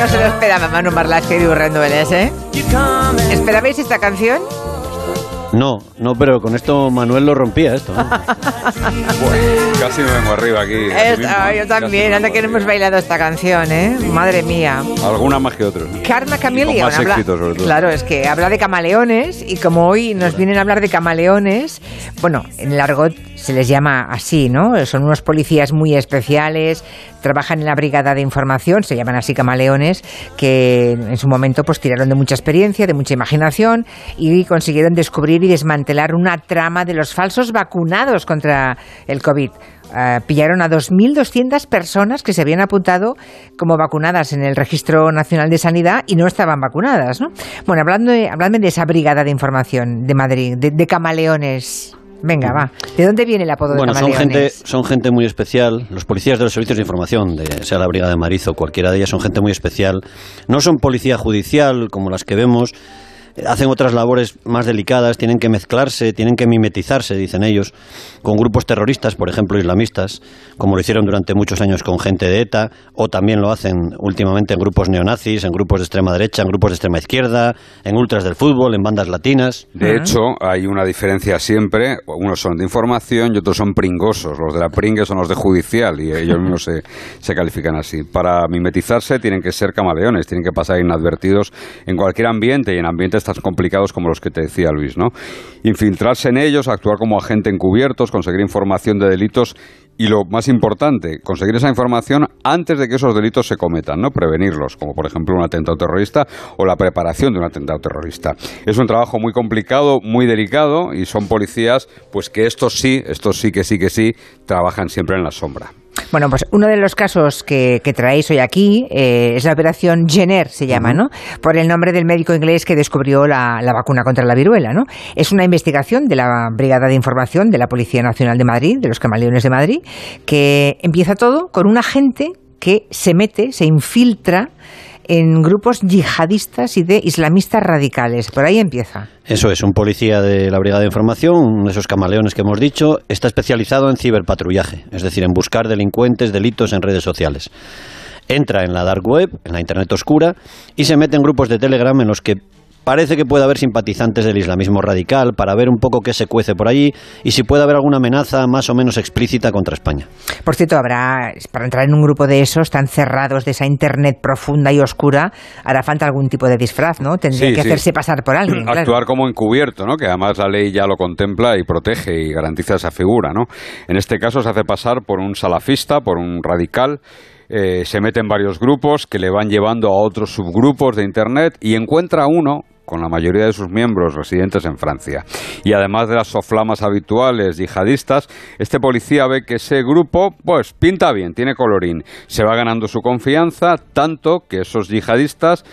No se lo esperaba Manu Marlasque y Urrendo Vélez, ¿eh? ¿Esperabais esta canción? No, no, pero con esto Manuel lo rompía esto. ¿no? Casi me vengo arriba aquí. aquí Es- mismo, ah, yo también, anda que no hemos bailado esta canción, ¿eh? Madre mía. Alguna más que otros. Karma Chameleon. Más habla- éxito, sobre todo. Claro, es que habla de camaleones y como hoy nos vienen a hablar de camaleones, bueno, en el argot se les llama así, ¿no? Son unos policías muy especiales, trabajan en la brigada de información, se llaman así camaleones, que en su momento pues tiraron de mucha experiencia, de mucha imaginación y consiguieron descubrir y desmantelar una trama de los falsos vacunados contra el COVID. Eh, pillaron a 2.200 personas que se habían apuntado como vacunadas en el Registro Nacional de Sanidad y no estaban vacunadas, ¿no? Bueno, hablando de, hablando de esa brigada de información de Madrid, de, de camaleones. Venga, va. ¿De dónde viene el apodo Bueno, de son gente, son gente muy especial. Los policías de los servicios de información, de, sea la Brigada de Marizo o cualquiera de ellas, son gente muy especial. No son policía judicial como las que vemos. Hacen otras labores más delicadas, tienen que mezclarse, tienen que mimetizarse, dicen ellos, con grupos terroristas, por ejemplo, islamistas, como lo hicieron durante muchos años con gente de ETA, o también lo hacen últimamente en grupos neonazis, en grupos de extrema derecha, en grupos de extrema izquierda, en ultras del fútbol, en bandas latinas. De hecho, hay una diferencia siempre. Unos son de información y otros son pringosos. Los de la pringue son los de judicial y ellos mismos se, se califican así. Para mimetizarse tienen que ser camaleones, tienen que pasar inadvertidos en cualquier ambiente y en ambientes tan complicados como los que te decía Luis, ¿no? Infiltrarse en ellos, actuar como agente encubiertos, conseguir información de delitos y lo más importante, conseguir esa información antes de que esos delitos se cometan, ¿no? Prevenirlos, como por ejemplo un atentado terrorista o la preparación de un atentado terrorista. Es un trabajo muy complicado, muy delicado y son policías, pues que estos sí, estos sí que sí que sí, trabajan siempre en la sombra. Bueno, pues uno de los casos que, que traéis hoy aquí eh, es la operación Jenner, se llama, ¿no? Por el nombre del médico inglés que descubrió la, la vacuna contra la viruela, ¿no? Es una investigación de la Brigada de Información de la Policía Nacional de Madrid, de los Camaleones de Madrid, que empieza todo con un agente que se mete, se infiltra en grupos yihadistas y de islamistas radicales. Por ahí empieza. Eso es, un policía de la Brigada de Información, de esos camaleones que hemos dicho, está especializado en ciberpatrullaje, es decir, en buscar delincuentes, delitos en redes sociales. Entra en la dark web, en la Internet oscura, y se mete en grupos de Telegram en los que parece que puede haber simpatizantes del islamismo radical para ver un poco qué se cuece por allí y si puede haber alguna amenaza más o menos explícita contra España. Por cierto, habrá, para entrar en un grupo de esos tan cerrados, de esa internet profunda y oscura, hará falta algún tipo de disfraz, ¿no? Tendría Sí, que sí. hacerse pasar por alguien. claro. Actuar como encubierto, ¿no? Que además la ley ya lo contempla y protege y garantiza esa figura, ¿no? En este caso se hace pasar por un salafista, por un radical. eh, se mete en varios grupos que le van llevando a otros subgrupos de Internet y encuentra uno con la mayoría de sus miembros residentes en Francia. Y además de las soflamas habituales yihadistas, este policía ve que ese grupo, pues, pinta bien, tiene colorín. Se va ganando su confianza, tanto que esos yihadistas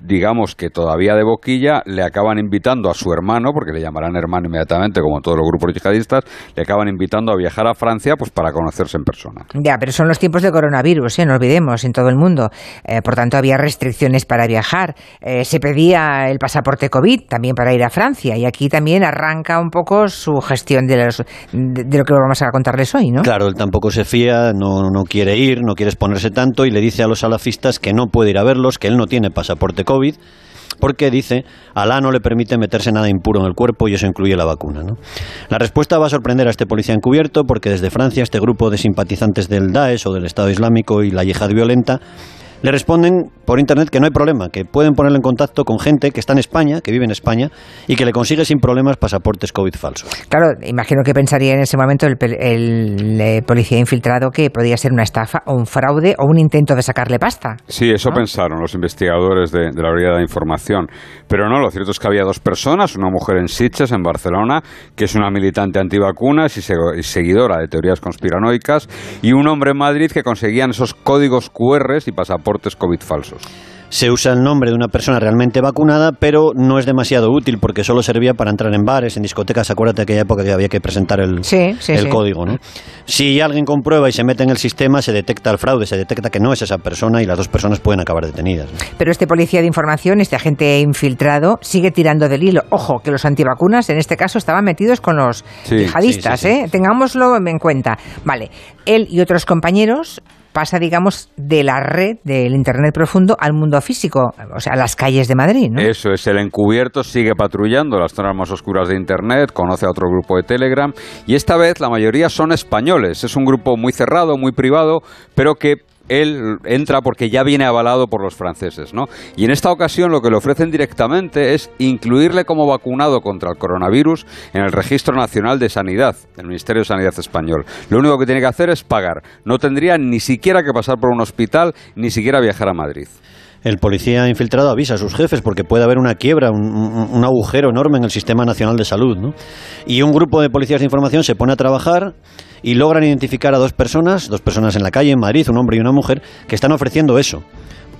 digamos que todavía de boquilla, le acaban invitando a su hermano, porque le llamarán hermano inmediatamente, como todos los grupos yihadistas, le acaban invitando a viajar a Francia pues para conocerse en persona. Ya, pero son los tiempos de coronavirus, ¿eh? no olvidemos, en todo el mundo. Eh, por tanto, había restricciones para viajar. Eh, se pedía el pasaporte COVID también para ir a Francia. Y aquí también arranca un poco su gestión de, los- de, de lo que vamos a contarles hoy, ¿no? Claro, él tampoco se fía, no, no quiere ir, no quiere exponerse tanto y le dice a los salafistas que no puede ir a verlos, que él no tiene pasaporte COVID, porque dice, Alá no le permite meterse nada impuro en el cuerpo y eso incluye la vacuna. ¿no? La respuesta va a sorprender a este policía encubierto porque desde Francia este grupo de simpatizantes del Daesh o del Estado Islámico y la yihad violenta le responden por internet que no hay problema, que pueden ponerle en contacto con gente que está en España, que vive en España y que le consigue sin problemas pasaportes COVID falsos. Claro, imagino que pensaría en ese momento el, eh, policía infiltrado que podía ser una estafa o un fraude o un intento de sacarle pasta. Sí, eso ¿No? pensaron los investigadores de, de la Brigada de Información. Pero no, lo cierto es que había dos personas, una mujer en Sitges, en Barcelona, que es una militante antivacunas y, se- y seguidora de teorías conspiranoicas, y un hombre en Madrid que conseguían esos códigos QR y pasaportes COVID falsos. Se usa el nombre de una persona realmente vacunada, pero no es demasiado útil porque solo servía para entrar en bares, en discotecas. Acuérdate de aquella época que había que presentar el, Sí, sí, el sí. código, ¿no? Si alguien comprueba y se mete en el sistema, se detecta el fraude, se detecta que no es esa persona y las dos personas pueden acabar detenidas. ¿no? Pero este policía de información, este agente infiltrado, sigue tirando del hilo. Ojo, que los antivacunas en este caso estaban metidos con los Sí, yihadistas, sí, sí, sí. ¿eh? Tengámoslo en cuenta. Vale, él y otros compañeros pasa, digamos, de la red del Internet profundo al mundo físico, o sea, a las calles de Madrid, ¿no? Eso es, el encubierto sigue patrullando las zonas más oscuras de Internet, conoce a otro grupo de Telegram y esta vez la mayoría son españoles. Es un grupo muy cerrado, muy privado, pero que él entra porque ya viene avalado por los franceses, ¿no? Y en esta ocasión lo que le ofrecen directamente es incluirle como vacunado contra el coronavirus en el Registro Nacional de Sanidad del Ministerio de Sanidad español. Lo único que tiene que hacer es pagar. No tendría ni siquiera que pasar por un hospital, ni siquiera viajar a Madrid el policía infiltrado avisa a sus jefes porque puede haber una quiebra, un, un, agujero enorme en el sistema nacional de salud. ¿no? Y un grupo de policías de información se pone a trabajar y logran identificar a dos personas, dos personas en la calle en Madrid, un hombre y una mujer, que están ofreciendo eso.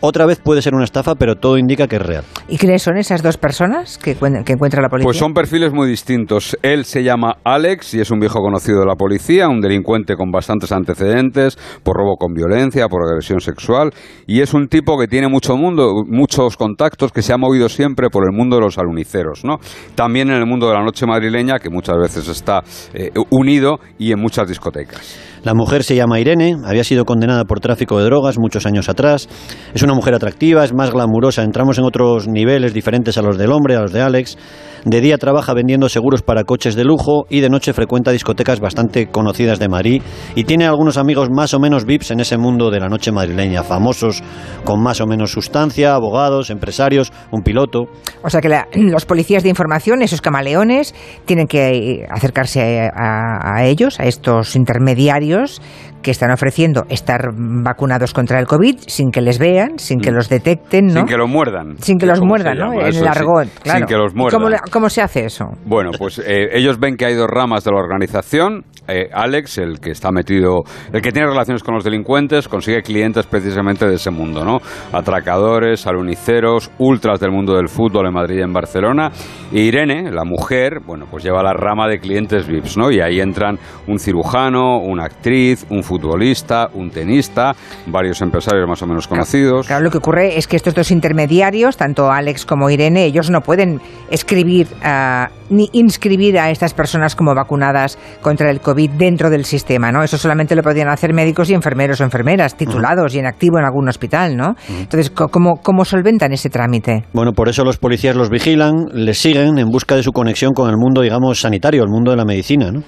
Otra vez puede ser una estafa, pero todo indica que es real. ¿Y quiénes son esas dos personas que, que, encuentra la policía? Pues son perfiles muy distintos. Él se llama Alex y es un viejo conocido de la policía, un delincuente con bastantes antecedentes por robo con violencia, por agresión sexual, y es un tipo que tiene mucho mundo, muchos contactos, que se ha movido siempre por el mundo de los aluniceros, ¿no? También en el mundo de la noche madrileña, que muchas veces está eh, unido, y en muchas discotecas. La mujer se llama Irene, había sido condenada por tráfico de drogas muchos años atrás. Es una mujer atractiva, es más glamurosa, entramos en otros niveles diferentes a los del hombre, a los de Alex. De día trabaja vendiendo seguros para coches de lujo y de noche frecuenta discotecas bastante conocidas de Madrid y tiene algunos amigos más o menos VIPs en ese mundo de la noche madrileña, famosos con más o menos sustancia, abogados, empresarios, un piloto. O sea que los policías de información, esos camaleones, tienen que acercarse a ellos, a estos intermediarios usuarios que están ofreciendo estar vacunados contra el COVID sin que les vean, sin que mm. los detecten, ¿no? Sin que los muerdan. Sin que los muerdan, ¿no? En el argot, claro. Sin que los muerdan. ¿Cómo, ¿Cómo, se hace eso? Bueno, pues eh, ellos ven que hay dos ramas de la organización. Eh, Alex, el que está metido, el que tiene relaciones con los delincuentes, consigue clientes precisamente de ese mundo, ¿no? Atracadores, aluniceros, ultras del mundo del fútbol en Madrid y en Barcelona. Y Irene, la mujer, bueno, pues lleva la rama de clientes VIPs, ¿no? Y ahí entran un cirujano, una actriz, un futbolista, un tenista, varios empresarios más o menos conocidos. Claro, lo que ocurre es que estos dos intermediarios, tanto Alex como Irene, ellos no pueden escribir uh, ni inscribir a estas personas como vacunadas contra el COVID dentro del sistema, ¿no? Eso solamente lo podían hacer médicos y enfermeros o enfermeras titulados y en activo en algún hospital, ¿no? Entonces, ¿cómo, ¿cómo solventan ese trámite? Bueno, por eso los policías los vigilan, les siguen en busca de su conexión con el mundo, digamos, sanitario, el mundo de la medicina, ¿no?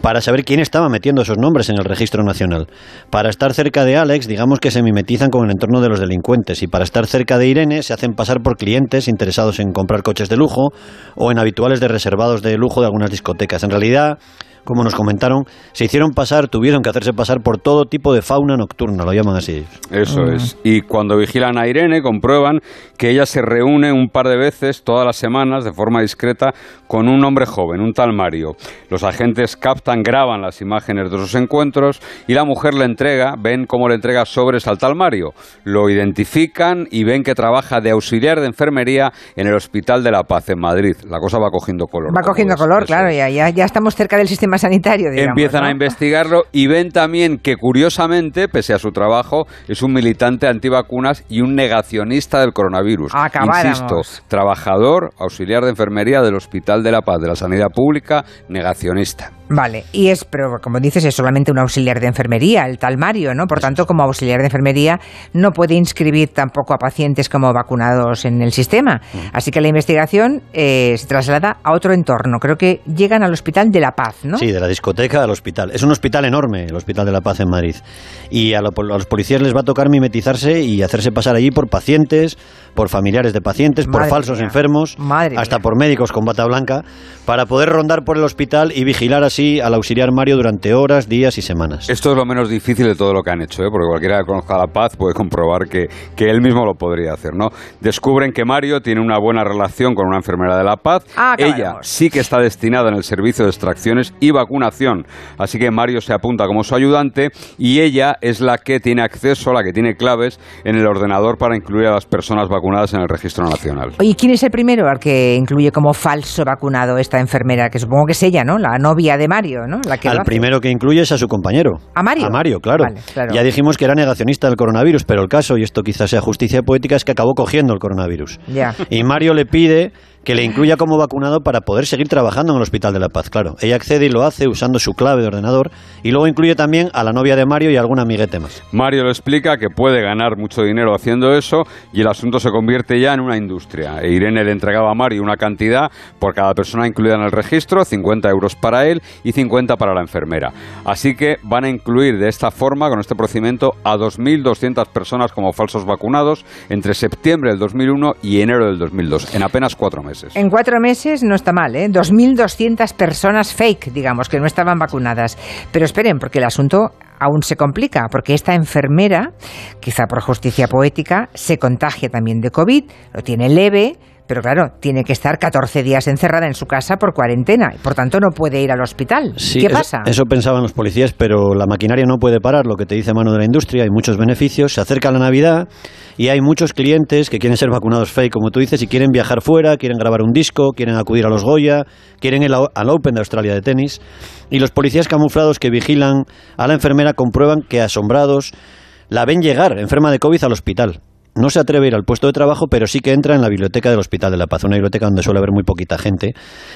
Para saber quién estaba metiendo esos nombres en el registro nacional. Para estar cerca de Alex, digamos que se mimetizan con el entorno de los delincuentes y para estar cerca de Irene se hacen pasar por clientes interesados en comprar coches de lujo o en habituales de reservados de lujo de algunas discotecas. En realidad, como nos comentaron, se hicieron pasar, tuvieron que hacerse pasar por todo tipo de fauna nocturna, lo llaman así. Eso ah. es. Y cuando vigilan a Irene, comprueban que ella se reúne un par de veces todas las semanas de forma discreta con un hombre joven, un tal Mario. Los agentes captan, graban las imágenes de sus encuentros y la mujer le entrega, ven cómo le entrega sobres al tal Mario. Lo identifican y ven que trabaja de auxiliar de enfermería en el Hospital de la Paz en Madrid. La cosa va cogiendo color. Va cogiendo color, claro, ya, ya, ya estamos cerca del sistema sanitario. Empiezan a investigarlo y ven también que, curiosamente, pese a su trabajo, es un militante antivacunas y un negacionista del coronavirus. Insisto, trabajador, auxiliar de enfermería del Hospital de la Paz de la Sanidad Pública, negacionista. Vale, y es, pero como dices, es solamente un auxiliar de enfermería, el tal Mario, ¿no? Por tanto, como auxiliar de enfermería, no puede inscribir tampoco a pacientes como vacunados en el sistema. Así que la investigación eh, se traslada a otro entorno. Creo que llegan al Hospital de la Paz, ¿no? Sí, de la discoteca al hospital. Es un hospital enorme, el Hospital de la Paz en Madrid. Y a, los policías les va a tocar mimetizarse y hacerse pasar allí por pacientes, por familiares de pacientes, por falsos enfermos, hasta por médicos con bata blanca, para poder rondar por el hospital y vigilar así al auxiliar Mario durante horas, días y semanas. Esto es lo menos difícil de todo lo que han hecho, ¿eh? porque cualquiera que conozca la paz puede comprobar que, que, él mismo lo podría hacer. ¿no? Descubren que Mario tiene una buena relación con una enfermera de la paz. Ah, Ella sí que está destinada en el servicio de extracciones y vacunación. Así que Mario se apunta como su ayudante y ella es la que tiene acceso, la que tiene claves en el ordenador para incluir a las personas vacunadas en el registro nacional. Oye, ¿quién es el primero al que incluye como falso vacunado esta enfermera? Que supongo que es ella, ¿no? La novia de Mario, ¿no? La al primero que incluye es a su compañero. ¿A Mario? A Mario, claro. Ya dijimos que era negacionista del coronavirus, pero el caso, y esto quizás sea justicia poética, es que acabó cogiendo el coronavirus. Ya. Y Mario le pide que le incluya como vacunado para poder seguir trabajando en el Hospital de la Paz. Claro, ella accede y lo hace usando su clave de ordenador y luego incluye también a la novia de Mario y a algún amiguete más. Mario lo explica que puede ganar mucho dinero haciendo eso y el asunto se convierte ya en una industria. E Irene le entregaba a Mario una cantidad por cada persona incluida en el registro, 50 euros para él y 50 para la enfermera. Así que van a incluir de esta forma, con este procedimiento, a 2.200 personas como falsos vacunados entre septiembre del 2001 y enero del 2002, en apenas cuatro meses. En cuatro meses no está mal, ¿eh? 2.200 personas fake, digamos, que no estaban vacunadas. Pero esperen, porque el asunto aún se complica, porque esta enfermera, quizá por justicia poética, se contagia también de COVID, lo tiene leve, pero claro, tiene que estar 14 días encerrada en su casa por cuarentena y por tanto no puede ir al hospital. Sí, ¿Qué eso- pasa? Eso, pensaban los policías, pero la maquinaria no puede parar, lo que te dice mano de la industria, hay muchos beneficios, se acerca la Navidad y hay muchos clientes que quieren ser vacunados fake, como tú dices, y quieren viajar fuera, quieren grabar un disco, quieren acudir a los Goya, quieren ir al al Open de Australia de tenis, y los policías camuflados que vigilan a la enfermera comprueban que asombrados la ven llegar enferma de COVID al hospital. No se atreve a ir al puesto de trabajo, pero sí que entra en la biblioteca del Hospital de la Paz, una biblioteca donde suele haber muy poquita gente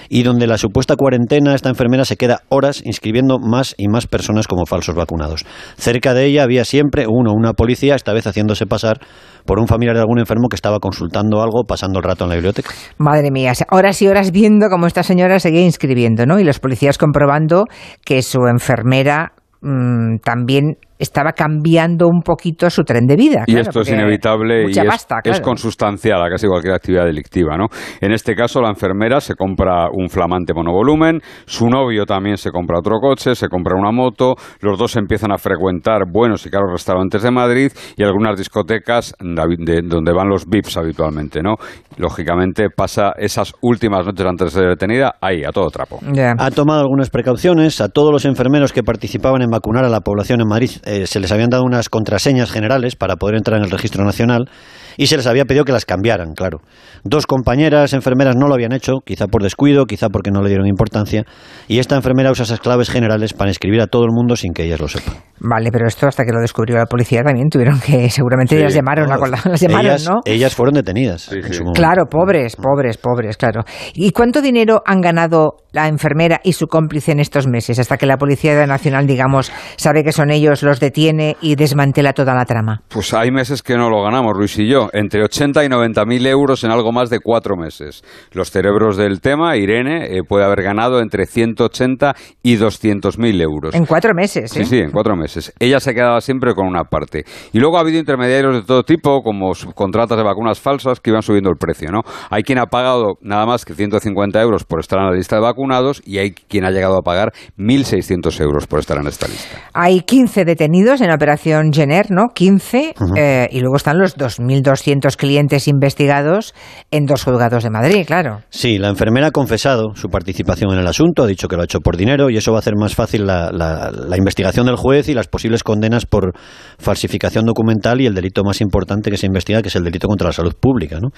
y donde la supuesta cuarentena, esta enfermera se queda horas inscribiendo más y más personas como falsos vacunados. Cerca de ella había siempre uno, una policía, esta vez haciéndose pasar por un familiar de algún enfermo que estaba consultando algo, pasando el rato en la biblioteca. Madre mía, horas y horas viendo cómo esta señora seguía inscribiendo, ¿no? Y los policías comprobando que su enfermera mm, también estaba cambiando un poquito su tren de vida. Y claro, esto es inevitable y es, pasta, es consustancial a casi cualquier actividad delictiva. ¿no? En este caso, la enfermera se compra un flamante monovolumen, su novio también se compra otro coche, se compra una moto, los dos empiezan a frecuentar buenos y caros restaurantes de Madrid y algunas discotecas de- de- donde van los VIPs habitualmente. ¿no? Lógicamente pasa esas últimas noches antes de ser detenida ahí, a todo trapo. Ha tomado algunas precauciones. A todos los enfermeros que participaban en vacunar a la población en Madrid eh, se les habían dado unas contraseñas generales para poder entrar en el registro nacional y se les había pedido que las cambiaran, claro. Dos compañeras enfermeras no lo habían hecho, quizá por descuido, quizá porque no le dieron importancia, y esta enfermera usa esas claves generales para inscribir a todo el mundo sin que ellas lo sepan. Vale, pero esto hasta que lo descubrió la policía también tuvieron que, seguramente Sí, las llamaron, cola- las llamaron, ellas, ¿no? ellas fueron detenidas. Sí, en sí. su momento. Claro, pobres, pobres, pobres, claro. ¿Y cuánto dinero han ganado la enfermera y su cómplice en estos meses? Hasta que la Policía Nacional, digamos, sabe que son ellos, los detiene y desmantela toda la trama. Pues hay meses que no lo ganamos, Luis y yo, entre 80 y 90 mil euros en algo más de cuatro meses. Los cerebros del tema, Irene, eh, puede haber ganado entre 180 y 200 mil euros. En cuatro meses, ¿eh? Sí, sí, en cuatro meses. Ella se quedaba siempre con una parte. Y luego ha habido intermediarios de todo tipo, como subcontratas de vacunas falsas, que iban subiendo el precio, ¿no? Hay quien ha pagado nada más que 150 euros por estar en la lista de vacunados y hay quien ha llegado a pagar 1.600 euros por estar en esta lista. Hay 15 detenidos en Operación Jenner, ¿no? 15. eh, y luego están los 2.200 clientes investigados en dos juzgados de Madrid, claro. Sí, la enfermera ha confesado su participación en el asunto, ha dicho que lo ha hecho por dinero y eso va a hacer más fácil la, la- la investigación del juez y las posibles condenas por falsificación documental y el delito más importante que se investiga, que es el delito contra la salud pública. ¿no?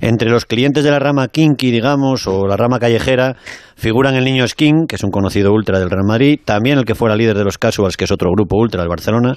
Entre los clientes de la rama kinky, digamos, o la rama callejera, figuran el niño Skin, que es un conocido ultra del Real Madrid, también el que fuera líder de los Casuals, que es otro grupo ultra del Barcelona,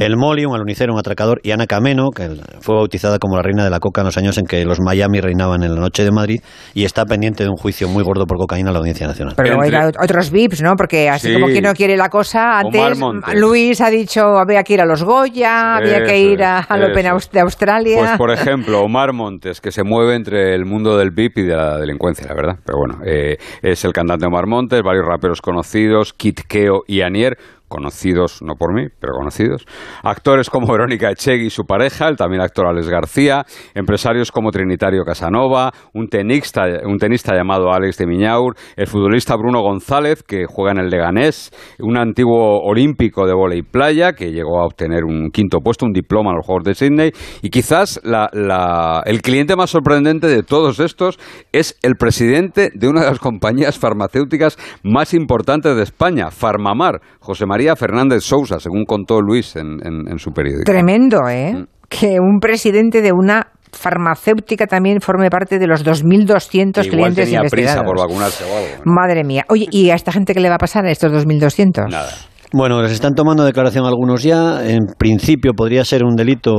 el Moli, un alunicero, un atracador, y Ana Cameno, que fue bautizada como la reina de la coca en los años en que los Miami reinaban en la noche de Madrid, y está pendiente de un juicio muy gordo por cocaína en la Audiencia Nacional. Pero luego Entre- hay otros VIPs, ¿no? Porque así Sí. como que no quiere la cosa, Omar antes Montes. Luis ha dicho había que ir a los Goya, había que ir a- al Open de Australia. Pues por ejemplo, Omar Montes, que se mueve entre el mundo del VIP y de la delincuencia, la verdad. Pero bueno, eh, es el cantante Omar Montes, varios raperos conocidos, Kit Keo y Anier, conocidos, no por mí, pero conocidos. Actores como Verónica Echegui y su pareja, el también actor Alex García, empresarios como Trinitario Casanova, un tenista, un tenista llamado Alex de Miñaur, el futbolista Bruno González, que juega en el Leganés, un antiguo olímpico de volei playa, que llegó a obtener un quinto puesto, un diploma en los Juegos de Sydney, y quizás la- el cliente más sorprendente de todos estos es el presidente de una de las compañías farmacéuticas más importantes de España, Farmamar, José María Fernández Sousa, según contó Luis en, en- en su periódico. Tremendo, ¿eh? Mm. Que un presidente de una farmacéutica también forme parte de los 2.200 Igual clientes tenía prisa investigados. por vacunarse o algo. ¿no? Madre mía. Oye, ¿y a esta gente qué le va a pasar a estos 2.200? Nada. Bueno, les están tomando declaración algunos ya. En principio podría ser un delito.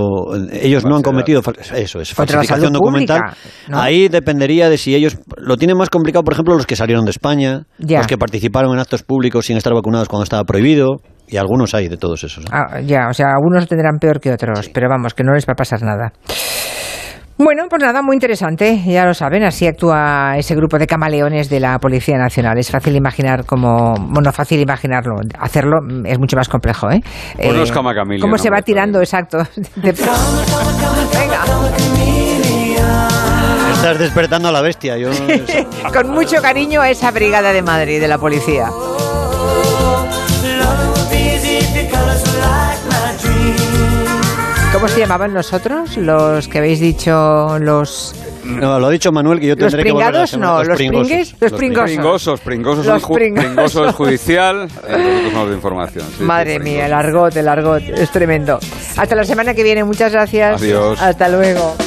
Ellos no han cometido eso, es falsificación documental. Ahí dependería de si ellos lo tienen más complicado, por ejemplo, los que salieron de España, los que participaron en actos públicos sin estar vacunados cuando estaba prohibido. Y algunos hay de todos esos. Ah, ya, o sea, algunos tendrán peor que otros, pero vamos, que no les va a pasar nada. Bueno, pues nada, muy interesante, ya lo saben, así actúa ese grupo de camaleones de la Policía Nacional. Es fácil imaginar cómo, bueno, fácil imaginarlo, hacerlo es mucho más complejo, ¿eh? Bueno, eh, ¿Cómo se va tirando, exacto? Venga. Estás despertando a la bestia. Yo... Con mucho cariño a esa brigada de Madrid de la policía. ¿Cómo se llamaban nosotros? Los que habéis dicho los... No, lo ha dicho Manuel que yo tendré que volver a no, los, pringues, los pringosos. Pringosos, los pringosos, es judicial, eh, de información. Madre mía, el argot, el argot, es tremendo. Hasta la semana que viene, muchas gracias. Adiós. Hasta luego.